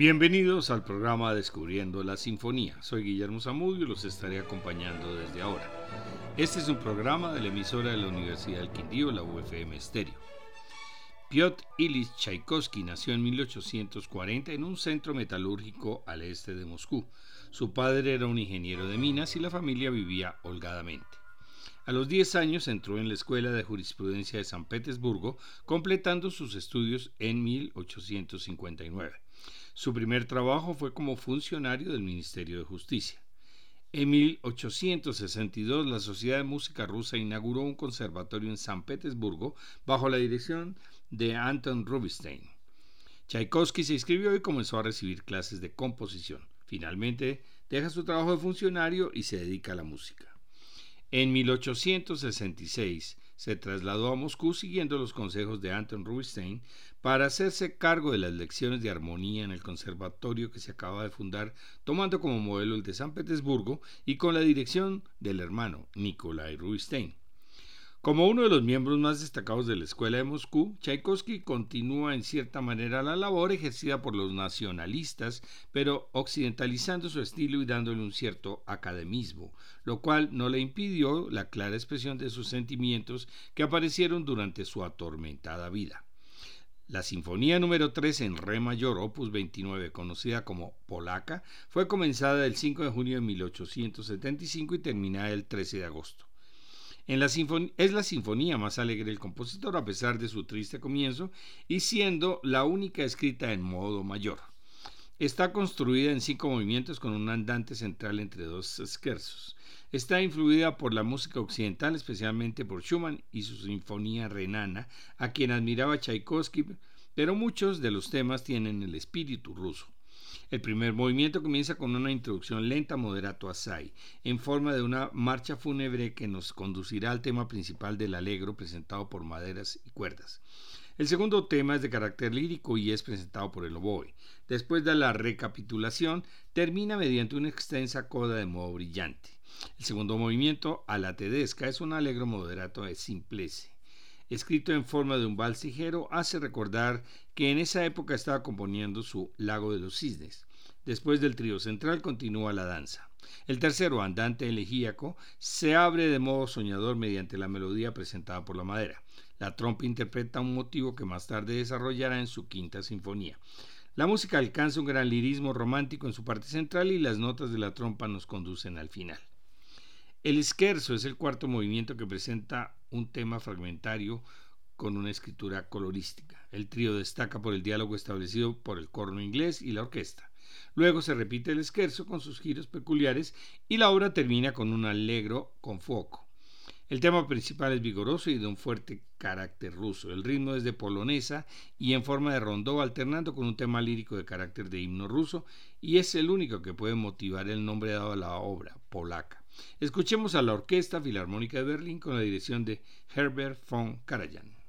Bienvenidos al programa Descubriendo la Sinfonía. Soy Guillermo Zamudio y los estaré acompañando desde ahora. Este es un programa de la emisora de la Universidad del Quindío, la UFM Estéreo. Piotr Ilyich Tchaikovsky nació en 1840 en un centro metalúrgico al este de Moscú. Su padre era un ingeniero de minas y la familia vivía holgadamente. A los 10 años entró en la Escuela de Jurisprudencia de San Petersburgo, completando sus estudios en 1859. Su primer trabajo fue como funcionario del Ministerio de Justicia. En 1862 la Sociedad de Música Rusa inauguró un conservatorio en San Petersburgo bajo la dirección de Anton Rubinstein. Tchaikovsky se inscribió y comenzó a recibir clases de composición. Finalmente deja su trabajo de funcionario y se dedica a la música. En 1866 se trasladó a Moscú siguiendo los consejos de Anton Rubinstein para hacerse cargo de las lecciones de armonía en el conservatorio que se acaba de fundar, tomando como modelo el de San Petersburgo y con la dirección del hermano Nikolai Rubinstein. Como uno de los miembros más destacados de la Escuela de Moscú, Tchaikovsky continúa en cierta manera la labor ejercida por los nacionalistas, pero occidentalizando su estilo y dándole un cierto academismo, lo cual no le impidió la clara expresión de sus sentimientos que aparecieron durante su atormentada vida. La Sinfonía número 3 en Re mayor, opus 29, conocida como Polaca, fue comenzada el 5 de junio de 1875 y terminada el 13 de agosto es la sinfonía más alegre del compositor a pesar de su triste comienzo y siendo la única escrita en modo mayor. Está construida en cinco movimientos con un andante central entre dos scherzos. Está influida por la música occidental, especialmente por Schumann y su sinfonía renana, a quien admiraba Tchaikovsky, pero muchos de los temas tienen el espíritu ruso. El primer movimiento comienza con una introducción lenta moderato assai, en forma de una marcha fúnebre que nos conducirá al tema principal del alegro presentado por maderas y cuerdas. El segundo tema es de carácter lírico y es presentado por el oboe. Después de la recapitulación, termina mediante una extensa coda de modo brillante. El segundo movimiento, a la tedesca, es un alegro moderato de simplece escrito en forma de un vals ligero, hace recordar que en esa época estaba componiendo su Lago de los Cisnes. Después del trío central continúa la danza. El tercero, andante elegíaco, se abre de modo soñador mediante la melodía presentada por la madera. La trompa interpreta un motivo que más tarde desarrollará en su quinta sinfonía. La música alcanza un gran lirismo romántico en su parte central y las notas de la trompa nos conducen al final. El scherzo es el cuarto movimiento que presenta un tema fragmentario con una escritura colorística. El trío destaca por el diálogo establecido por el corno inglés y la orquesta. Luego se repite el scherzo con sus giros peculiares y la obra termina con un allegro con foco. El tema principal es vigoroso y de un fuerte carácter ruso. El ritmo es de polonesa y en forma de rondó, alternando con un tema lírico de carácter de himno ruso, y es el único que puede motivar el nombre dado a la obra, polaca. Escuchemos a la Orquesta Filarmónica de Berlín con la dirección de Herbert von Karajan.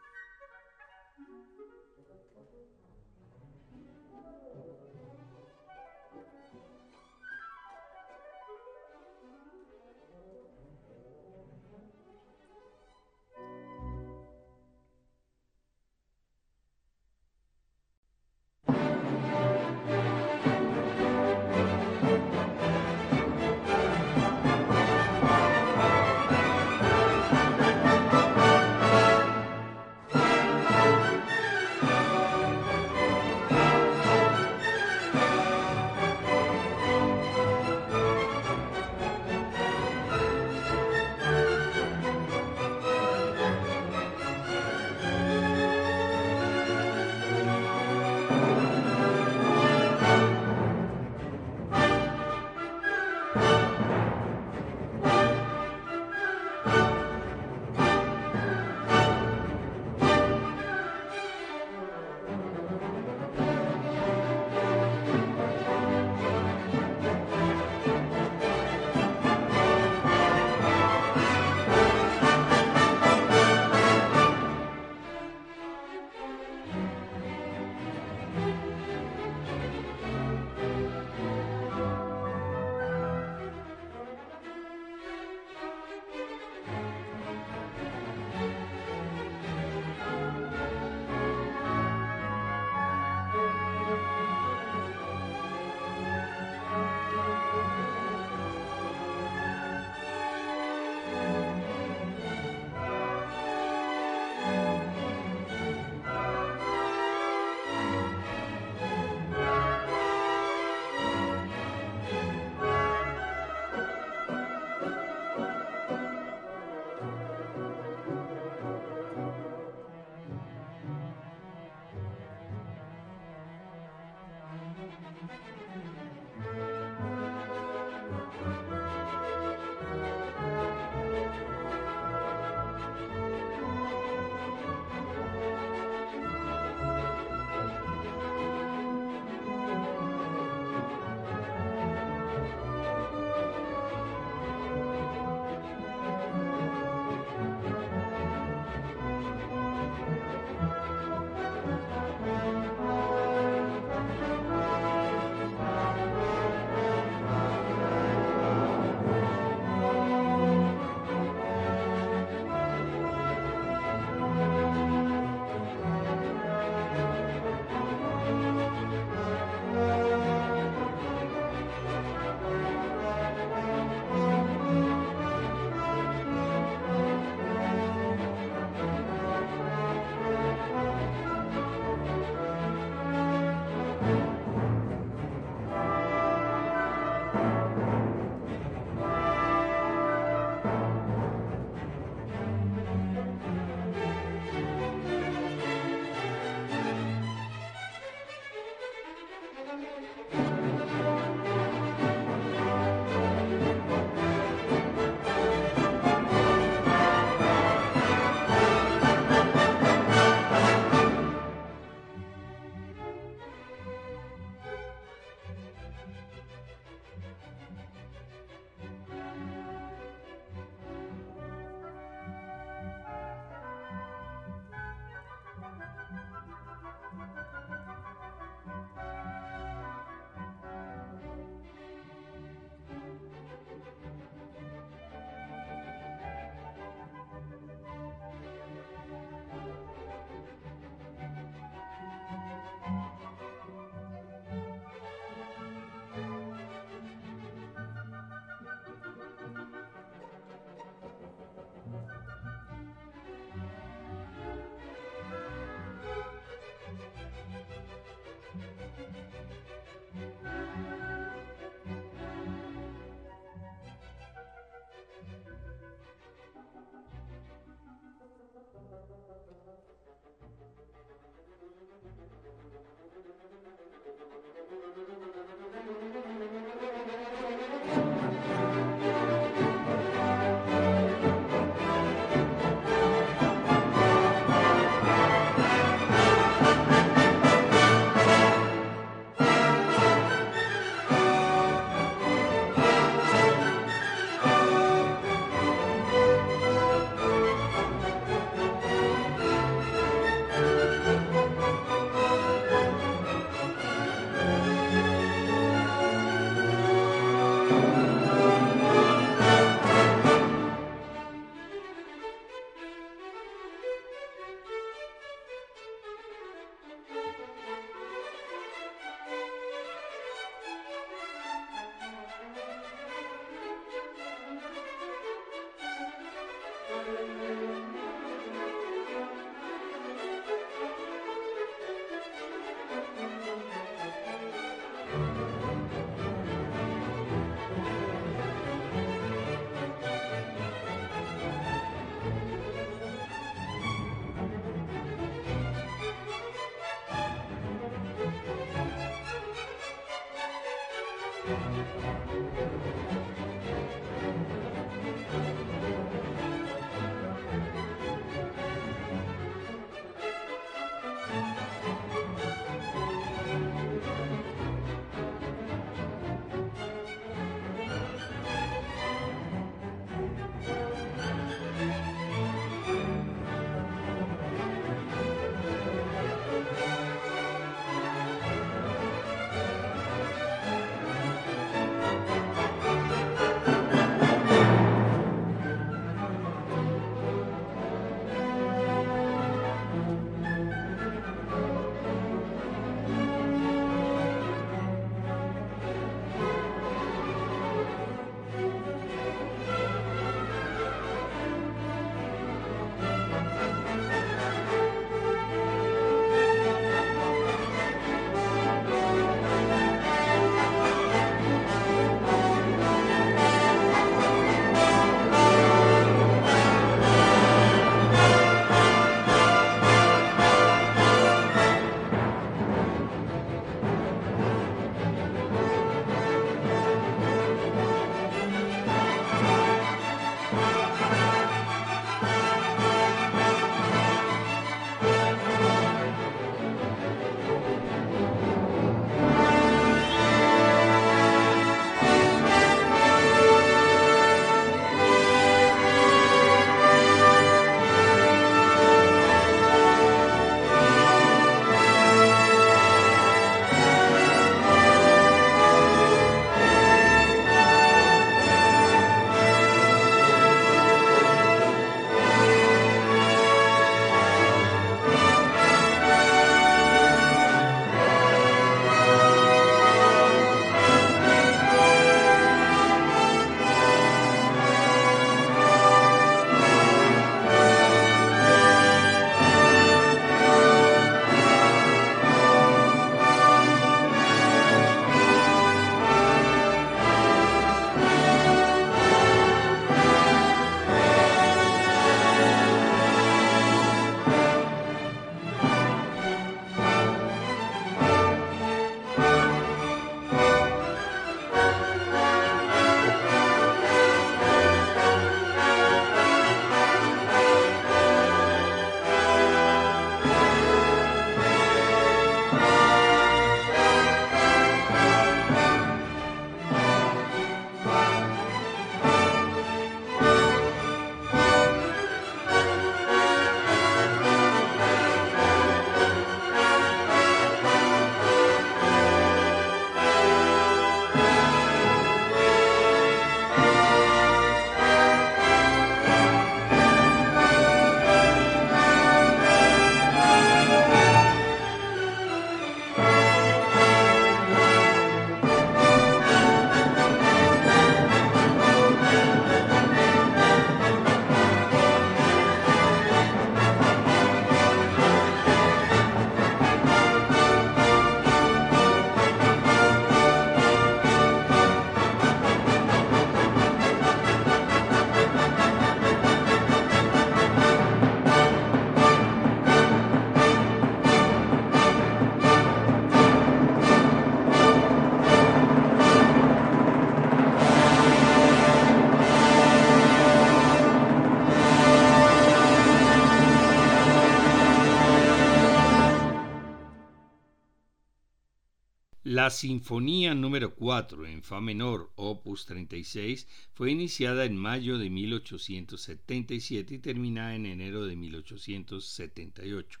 La Sinfonía número 4 en Fa menor, opus 36, fue iniciada en mayo de 1877 y terminada en enero de 1878.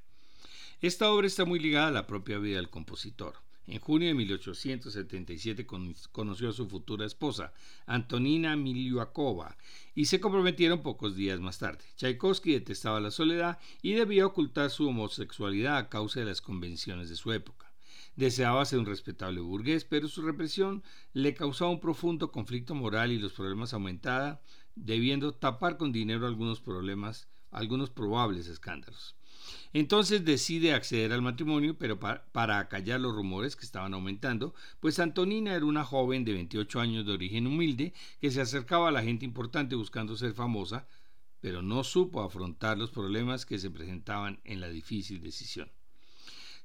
Esta obra está muy ligada a la propia vida del compositor. En junio de 1877 conoció a su futura esposa, Antonina Miliuakova, y se comprometieron pocos días más tarde. Tchaikovsky detestaba la soledad y debía ocultar su homosexualidad a causa de las convenciones de su época. Deseaba ser un respetable burgués, pero su represión le causaba un profundo conflicto moral y los problemas aumentaban, debiendo tapar con dinero algunos problemas, algunos probables escándalos. Entonces decide acceder al matrimonio, pero para, acallar los rumores que estaban aumentando, pues Antonina era una joven de 28 años de origen humilde que se acercaba a la gente importante buscando ser famosa, pero no supo afrontar los problemas que se presentaban en la difícil decisión.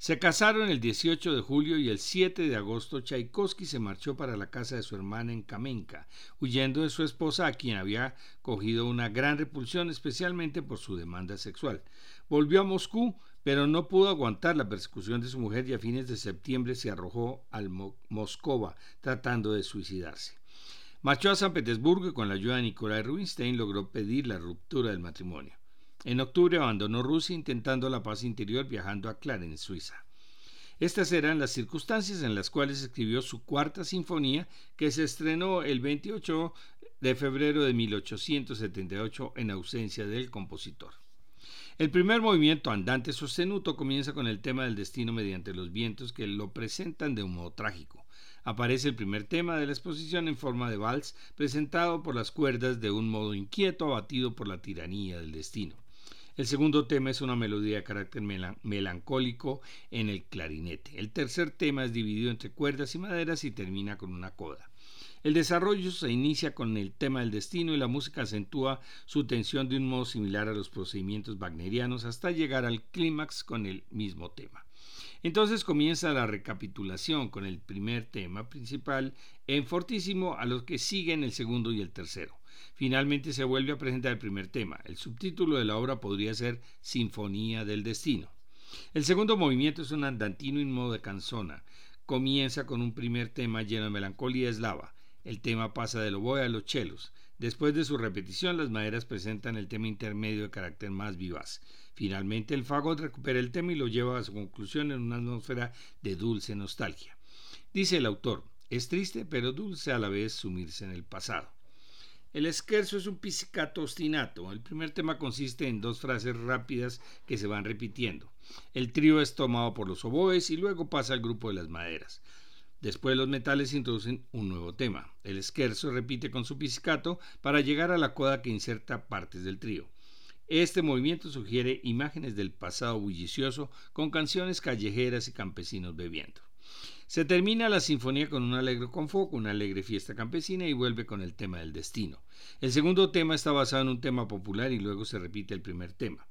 Se casaron el 18 de julio y el 7 de agosto Tchaikovsky se marchó para la casa de su hermana en Kamenka, huyendo de su esposa a quien había cogido una gran repulsión especialmente por su demanda sexual. Volvió a Moscú, pero no pudo aguantar la persecución de su mujer y a fines de septiembre se arrojó al Moscova tratando de suicidarse. Marchó a San Petersburgo y con la ayuda de Nikolai Rubinstein logró pedir la ruptura del matrimonio. En octubre abandonó Rusia intentando la paz interior viajando a Clarence, Suiza. Estas eran las circunstancias en las cuales escribió su cuarta sinfonía que se estrenó el 28 de febrero de 1878 en ausencia del compositor. El primer movimiento andante sostenuto comienza con el tema del destino mediante los vientos que lo presentan de un modo trágico. Aparece el primer tema de la exposición en forma de vals presentado por las cuerdas de un modo inquieto abatido por la tiranía del destino. El segundo tema es una melodía de carácter melancólico en el clarinete. El tercer tema es dividido entre cuerdas y maderas y termina con una coda. El desarrollo se inicia con el tema del destino y la música acentúa su tensión de un modo similar a los procedimientos wagnerianos hasta llegar al clímax con el mismo tema. Entonces comienza la recapitulación con el primer tema principal en fortísimo a los que siguen el segundo y el tercero. Finalmente se vuelve a presentar el primer tema. El subtítulo de la obra podría ser Sinfonía del Destino. El segundo movimiento es un andantino en modo de canzona. Comienza con un primer tema lleno de melancolía eslava. El tema pasa del oboe a los chelos. Después de su repetición, las maderas presentan el tema intermedio de carácter más vivaz. Finalmente, el fagot recupera el tema y lo lleva a su conclusión en una atmósfera de dulce nostalgia. Dice el autor, es triste pero dulce a la vez sumirse en el pasado. El esquerzo es un pizzicato ostinato. El primer tema consiste en dos frases rápidas que se van repitiendo. El trío es tomado por los oboes y luego pasa al grupo de las maderas. Después los metales introducen un nuevo tema. El esquerzo repite con su pizzicato para llegar a la coda que inserta partes del trío. Este movimiento sugiere imágenes del pasado bullicioso con canciones callejeras y campesinos bebiendo. Se termina la sinfonía con un alegre confoco, una alegre fiesta campesina y vuelve con el tema del destino. El segundo tema está basado en un tema popular y luego se repite el primer tema.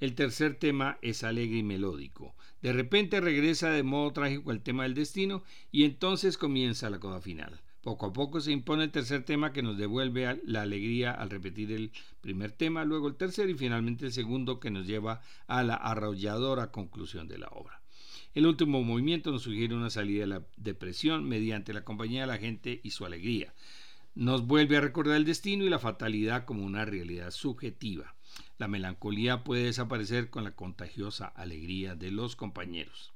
El tercer tema es alegre y melódico. De repente regresa de modo trágico el tema del destino y entonces comienza la coda final. Poco a poco se impone el tercer tema que nos devuelve la alegría al repetir el primer tema, luego el tercer y finalmente el segundo que nos lleva a la arrolladora conclusión de la obra. El último movimiento nos sugiere una salida de la depresión mediante la compañía de la gente y su alegría. Nos vuelve a recordar el destino y la fatalidad como una realidad subjetiva. La melancolía puede desaparecer con la contagiosa alegría de los compañeros.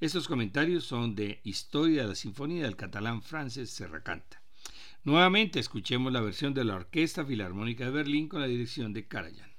Estos comentarios son de Historia de la Sinfonía del catalán Frances Serracanta. Nuevamente escuchemos la versión de la Orquesta Filarmónica de Berlín con la dirección de Karajan.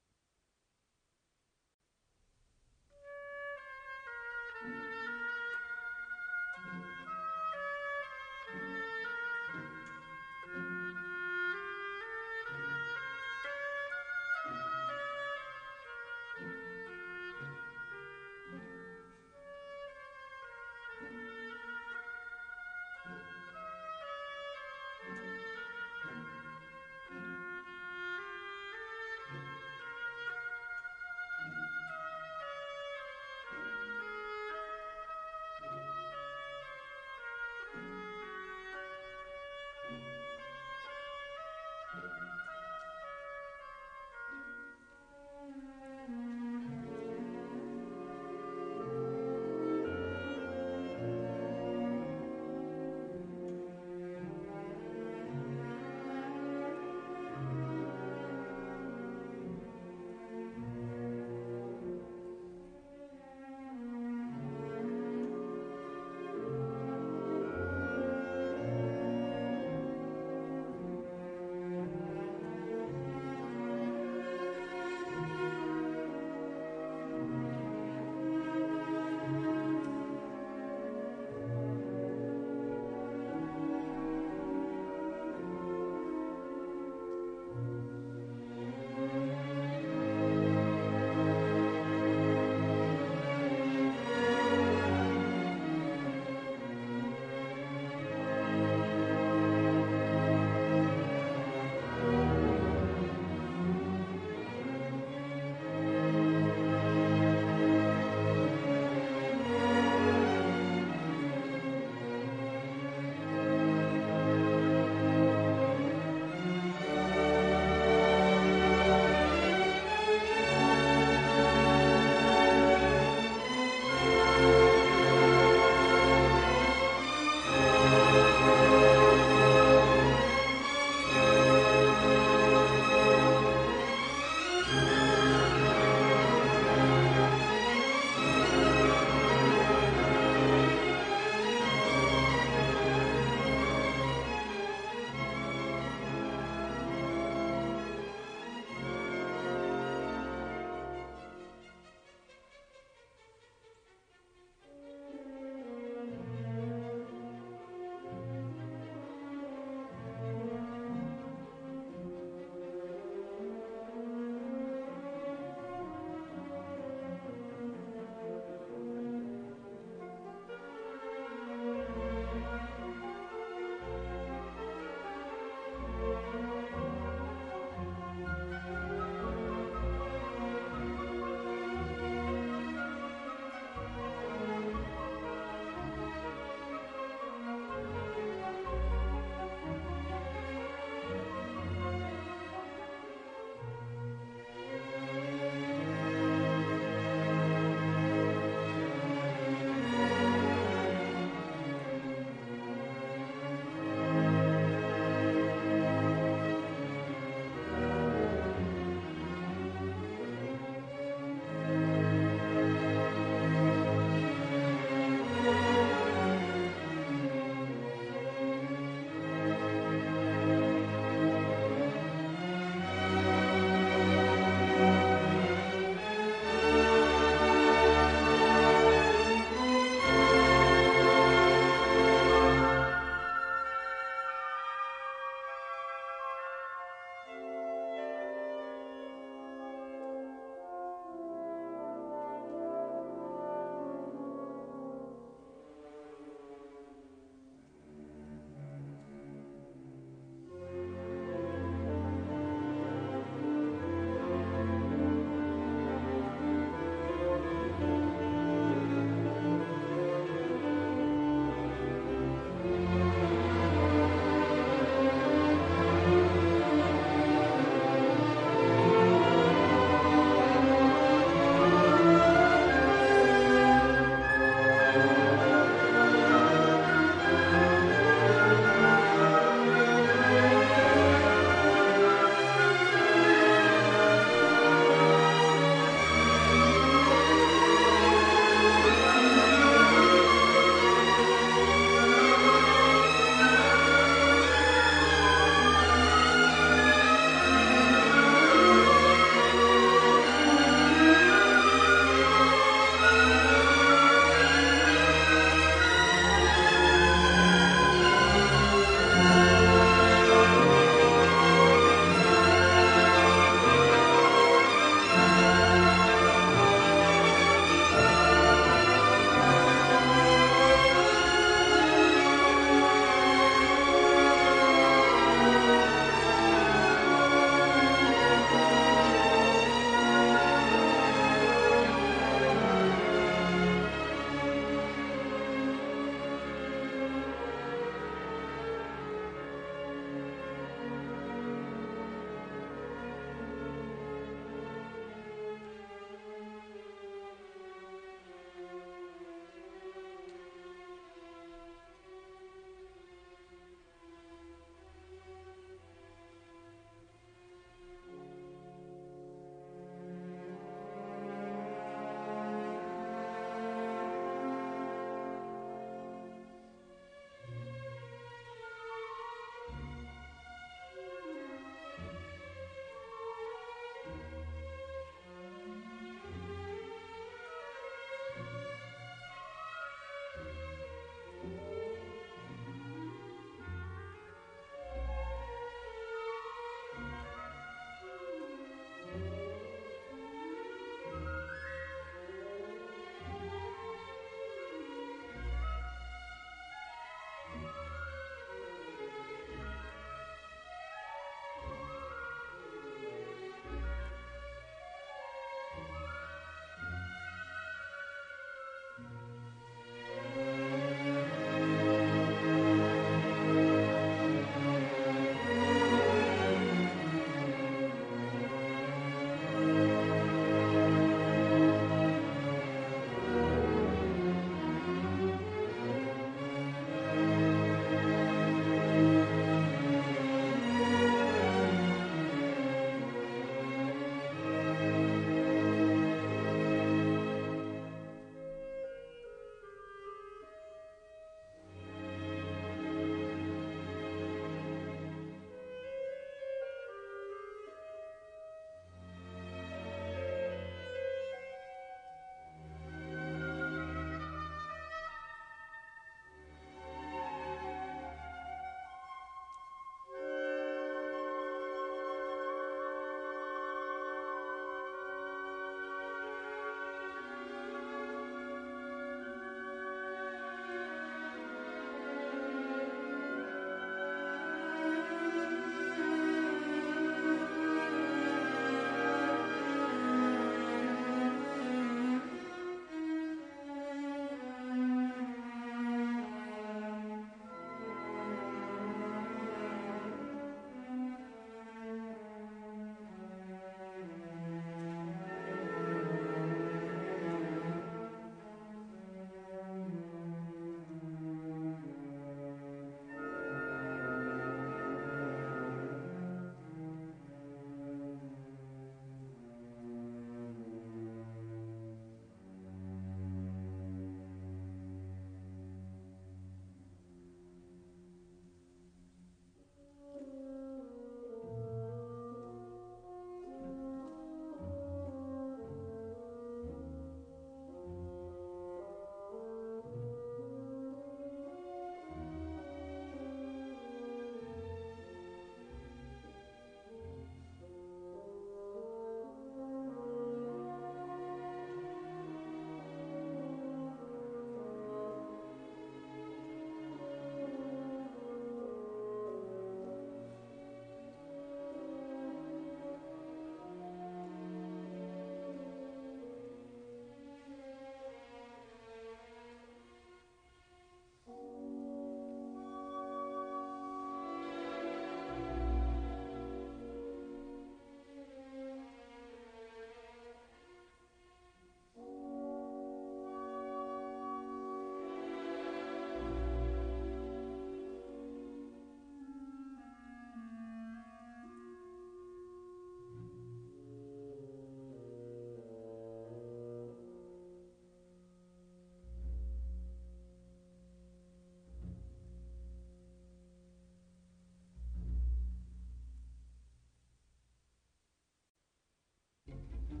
Thank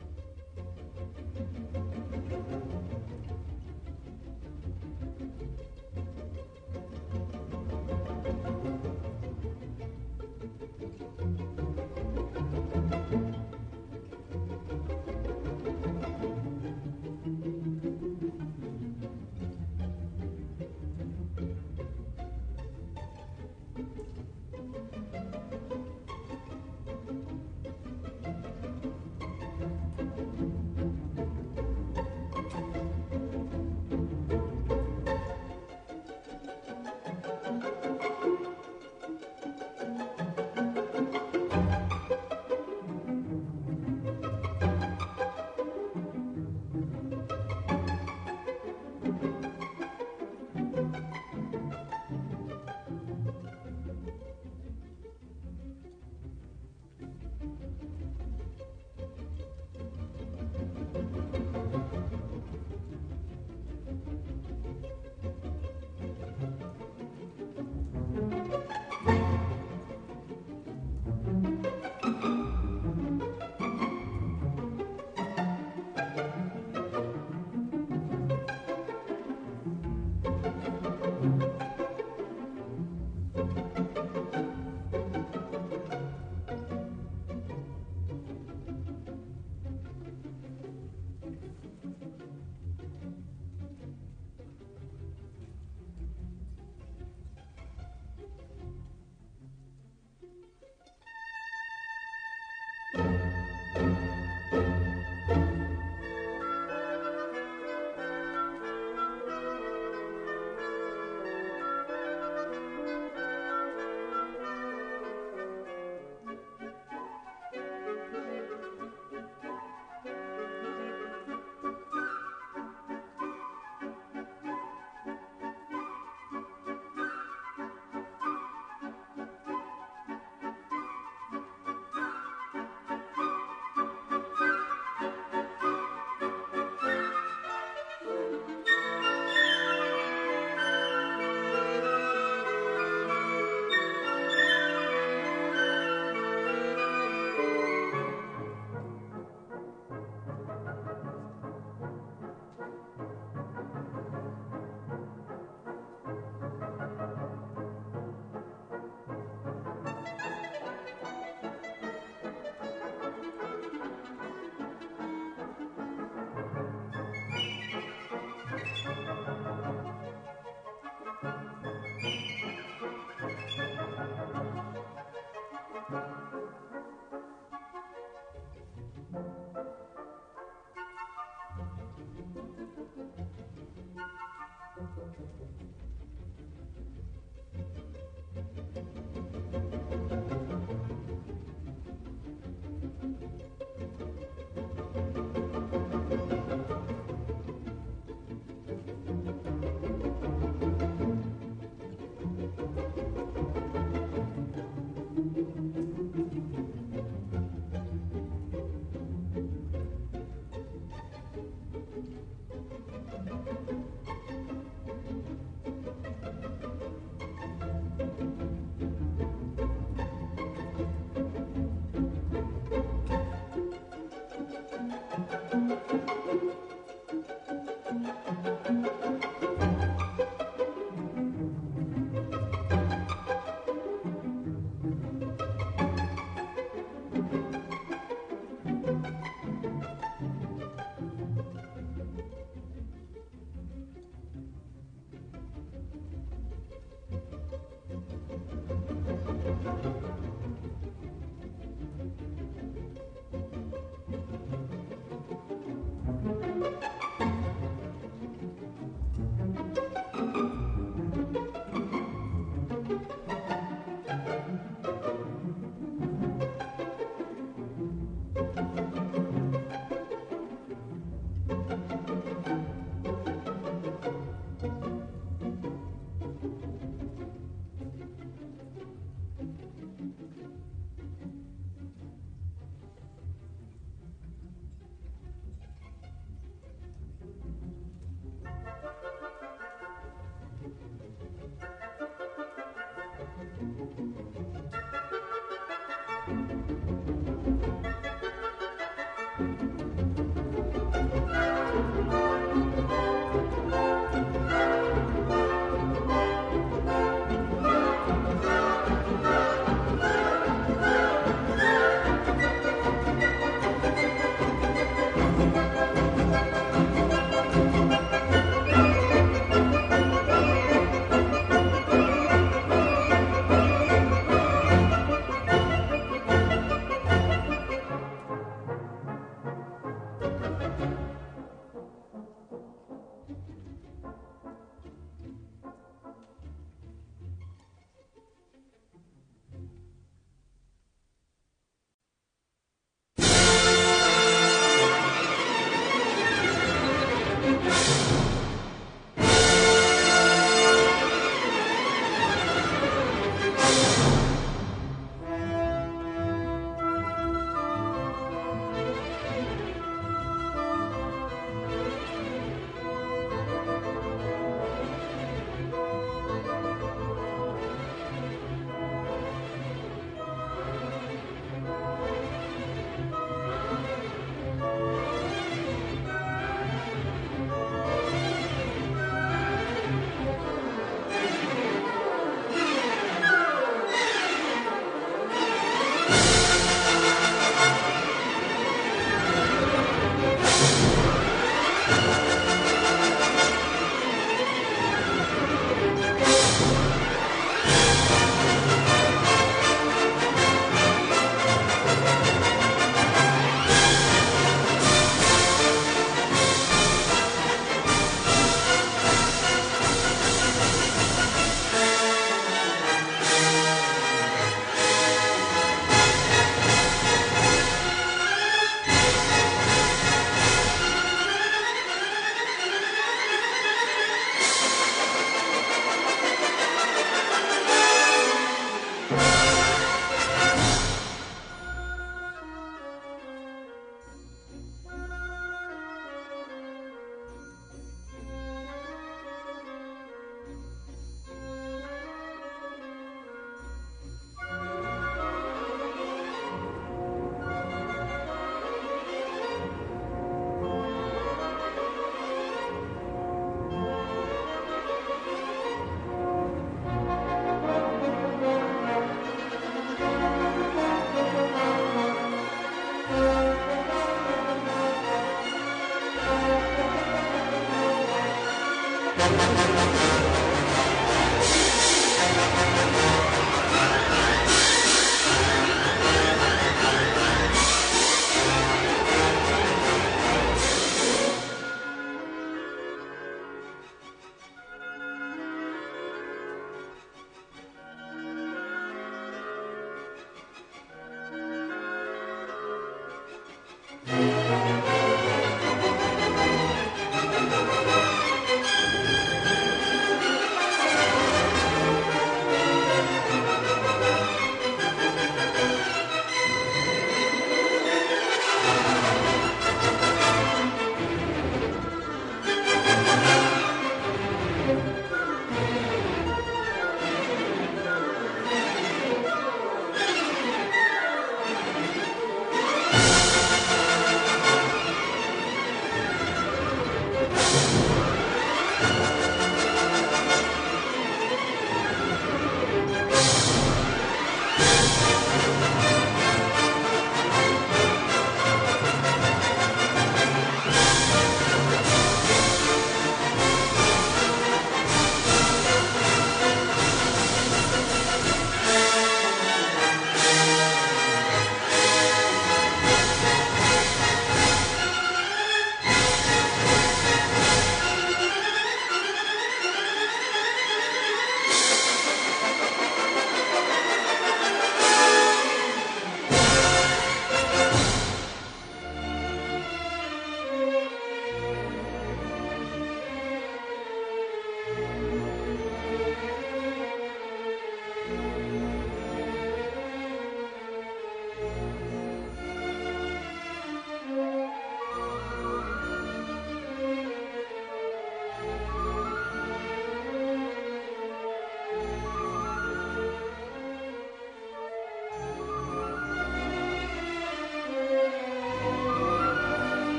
you.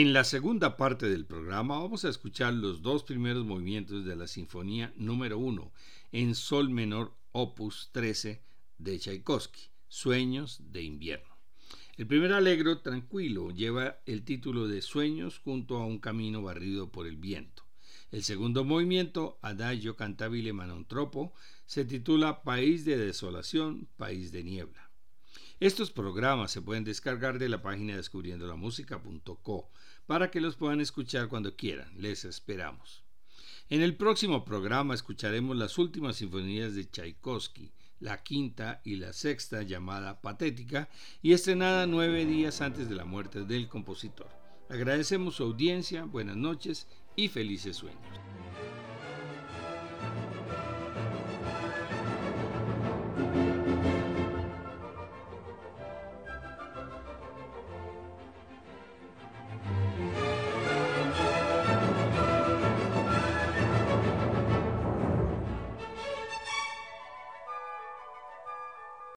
En la segunda parte del programa vamos a escuchar los dos primeros movimientos de la Sinfonía número 1 en Sol menor opus 13 de Tchaikovsky, Sueños de invierno. El primer alegro tranquilo lleva el título de Sueños junto a un camino barrido por el viento. El segundo movimiento, Adagio cantabile manontropo, se titula País de desolación, país de niebla. Estos programas se pueden descargar de la página descubriendolamusica.co para que los puedan escuchar cuando quieran. Les esperamos. En el próximo programa escucharemos las últimas sinfonías de Tchaikovsky, la quinta y la sexta llamada Patética y estrenada nueve días antes de la muerte del compositor. Agradecemos su audiencia, buenas noches y felices sueños.